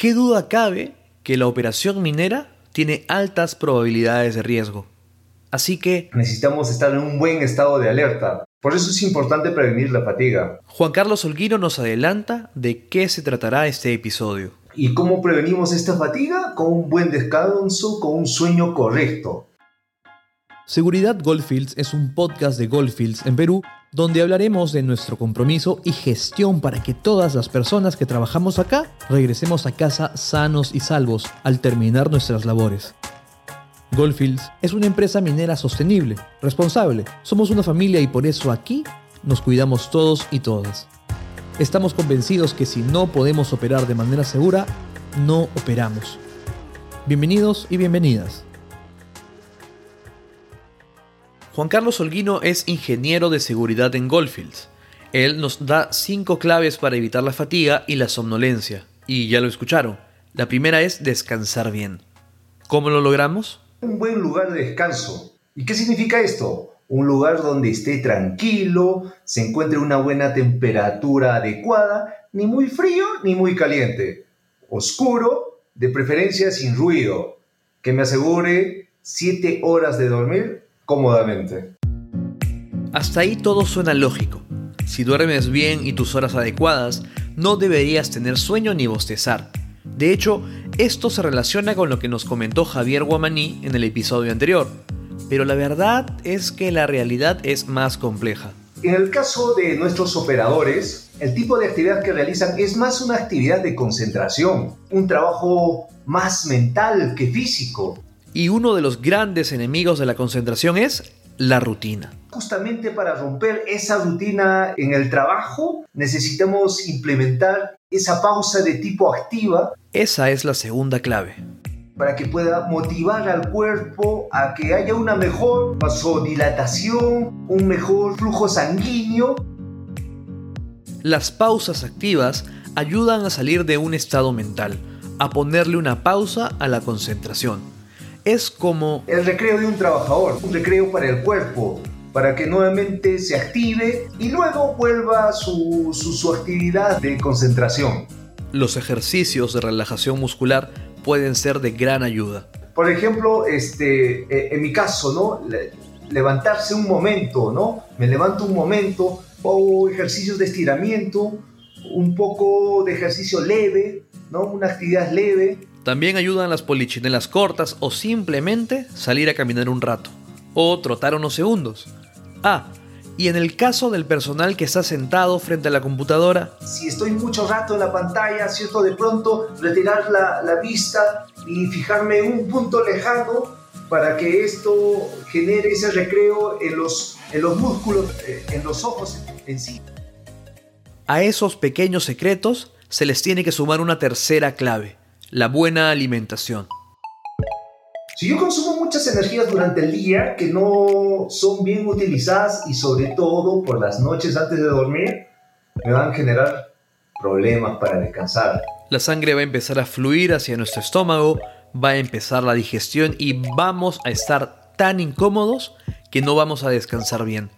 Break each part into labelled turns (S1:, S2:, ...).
S1: ¿Qué duda cabe que la operación minera tiene altas probabilidades de riesgo? Así que
S2: necesitamos estar en un buen estado de alerta. Por eso es importante prevenir la fatiga.
S1: Juan Carlos Olguino nos adelanta de qué se tratará este episodio.
S2: ¿Y cómo prevenimos esta fatiga? Con un buen descanso, con un sueño correcto.
S1: Seguridad Goldfields es un podcast de Goldfields en Perú donde hablaremos de nuestro compromiso y gestión para que todas las personas que trabajamos acá regresemos a casa sanos y salvos al terminar nuestras labores. Goldfields es una empresa minera sostenible, responsable. Somos una familia y por eso aquí nos cuidamos todos y todas. Estamos convencidos que si no podemos operar de manera segura, no operamos. Bienvenidos y bienvenidas. Juan Carlos Holguino es ingeniero de seguridad en Goldfields. Él nos da cinco claves para evitar la fatiga y la somnolencia. Y ya lo escucharon. La primera es descansar bien. ¿Cómo lo logramos?
S2: Un buen lugar de descanso. ¿Y qué significa esto? Un lugar donde esté tranquilo, se encuentre una buena temperatura adecuada, ni muy frío ni muy caliente. Oscuro, de preferencia sin ruido, que me asegure 7 horas de dormir cómodamente.
S1: Hasta ahí todo suena lógico. Si duermes bien y tus horas adecuadas, no deberías tener sueño ni bostezar. De hecho, esto se relaciona con lo que nos comentó Javier Guamaní en el episodio anterior. Pero la verdad es que la realidad es más compleja.
S2: En el caso de nuestros operadores, el tipo de actividad que realizan es más una actividad de concentración, un trabajo más mental que físico.
S1: Y uno de los grandes enemigos de la concentración es la rutina.
S2: Justamente para romper esa rutina en el trabajo necesitamos implementar esa pausa de tipo activa.
S1: Esa es la segunda clave.
S2: Para que pueda motivar al cuerpo a que haya una mejor vasodilatación, un mejor flujo sanguíneo.
S1: Las pausas activas ayudan a salir de un estado mental, a ponerle una pausa a la concentración es como...
S2: El recreo de un trabajador, un recreo para el cuerpo, para que nuevamente se active y luego vuelva su, su, actividad de concentración.
S1: Los ejercicios de relajación muscular pueden ser de gran ayuda.
S2: Por ejemplo, este, eh, en mi caso, ¿no? levantarse un momento, ¿no? Me levanto un momento, o ejercicios de estiramiento, un poco de ejercicio leve, ¿no? Una actividad leve,
S1: también ayudan las polichinelas cortas o simplemente salir a caminar un rato o trotar unos segundos. Ah, y en el caso del personal que está sentado frente a la computadora.
S2: Si estoy mucho rato en la pantalla, ¿cierto? De pronto retirar la, la vista y fijarme en un punto lejano para que esto genere ese recreo en los, en los músculos, eh, en los ojos en sí.
S1: A esos pequeños secretos se les tiene que sumar una tercera clave la buena alimentación.
S2: Si yo consumo muchas energías durante el día que no son bien utilizadas y sobre todo por las noches antes de dormir, me van a generar problemas para descansar.
S1: La sangre va a empezar a fluir hacia nuestro estómago, va a empezar la digestión y vamos a estar tan incómodos que no vamos a descansar bien.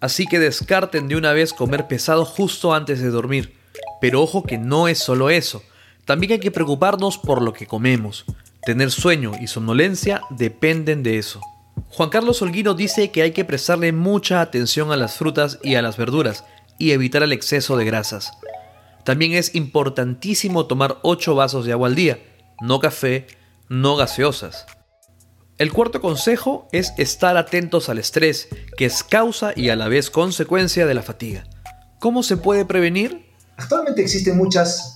S1: Así que descarten de una vez comer pesado justo antes de dormir. Pero ojo que no es solo eso. También hay que preocuparnos por lo que comemos. Tener sueño y somnolencia dependen de eso. Juan Carlos Olguino dice que hay que prestarle mucha atención a las frutas y a las verduras y evitar el exceso de grasas. También es importantísimo tomar 8 vasos de agua al día, no café, no gaseosas. El cuarto consejo es estar atentos al estrés, que es causa y a la vez consecuencia de la fatiga. ¿Cómo se puede prevenir?
S2: Actualmente existen muchas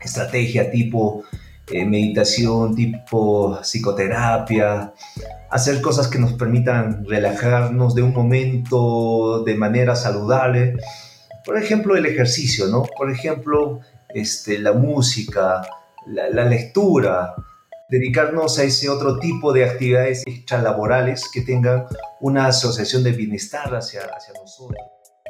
S2: estrategia tipo eh, meditación, tipo psicoterapia, hacer cosas que nos permitan relajarnos de un momento de manera saludable. Por ejemplo, el ejercicio, ¿no? Por ejemplo, este, la música, la, lectura, dedicarnos a ese otro tipo de actividades extralaborales que tengan una asociación de bienestar hacia, hacia nosotros.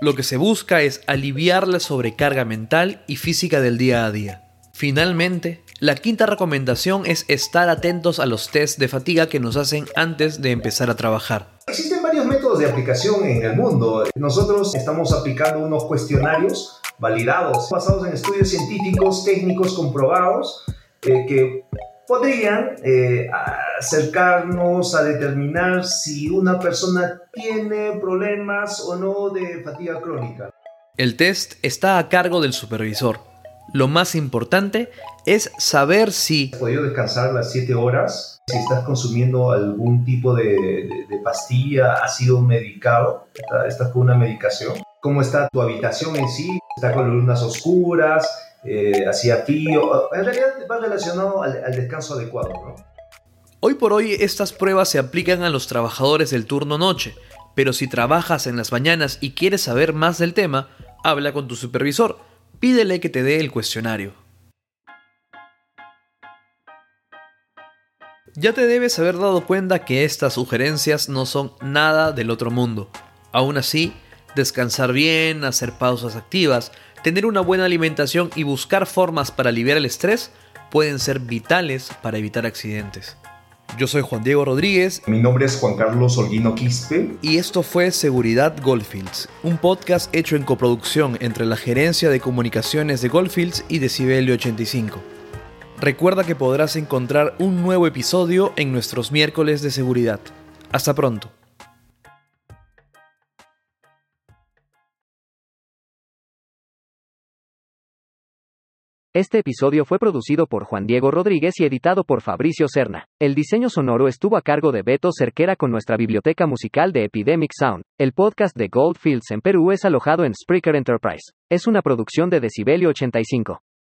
S1: Lo que se busca es aliviar la sobrecarga mental y física del día a día. Finalmente, la quinta recomendación es estar atentos a los test de fatiga que nos hacen antes de empezar a trabajar.
S2: Existen varios métodos de aplicación en el mundo. Nosotros estamos aplicando unos cuestionarios validados, basados en estudios científicos, técnicos comprobados, eh, que podrían eh, acercarnos a determinar si una persona tiene problemas o no de fatiga crónica.
S1: El test está a cargo del supervisor. Lo más importante es saber si...
S2: ¿Has podido descansar las 7 horas? Si estás consumiendo algún tipo de, pastilla, has sido medicado, estás con una medicación. ¿Cómo está tu habitación en sí? ¿Está con lunas oscuras? Eh, hacía frío. En realidad va relacionado al, al descanso adecuado, ¿no?
S1: Hoy por hoy estas pruebas se aplican a los trabajadores del turno noche, pero si trabajas en las mañanas y quieres saber más del tema, habla con tu supervisor, pídele que te dé el cuestionario. Ya te debes haber dado cuenta que estas sugerencias no son nada del otro mundo. Aún así, descansar bien, hacer pausas activas, tener una buena alimentación y buscar formas para aliviar el estrés pueden ser vitales para evitar accidentes. Yo soy Juan Diego Rodríguez.
S2: Mi nombre es Juan Carlos Olguino Quispe.
S1: Y esto fue Seguridad Goldfields, un podcast hecho en coproducción entre la Gerencia de Comunicaciones de Goldfields y Decibelio 85. Recuerda que podrás encontrar un nuevo episodio en nuestros miércoles de seguridad. Hasta pronto.
S3: Este episodio fue producido por Juan Diego Rodríguez y editado por Fabricio Serna. El diseño sonoro estuvo a cargo de Beto Cerquera con nuestra biblioteca musical de Epidemic Sound. El podcast de Goldfields en Perú es alojado en Spreaker Enterprise. Es una producción de Decibelio 85.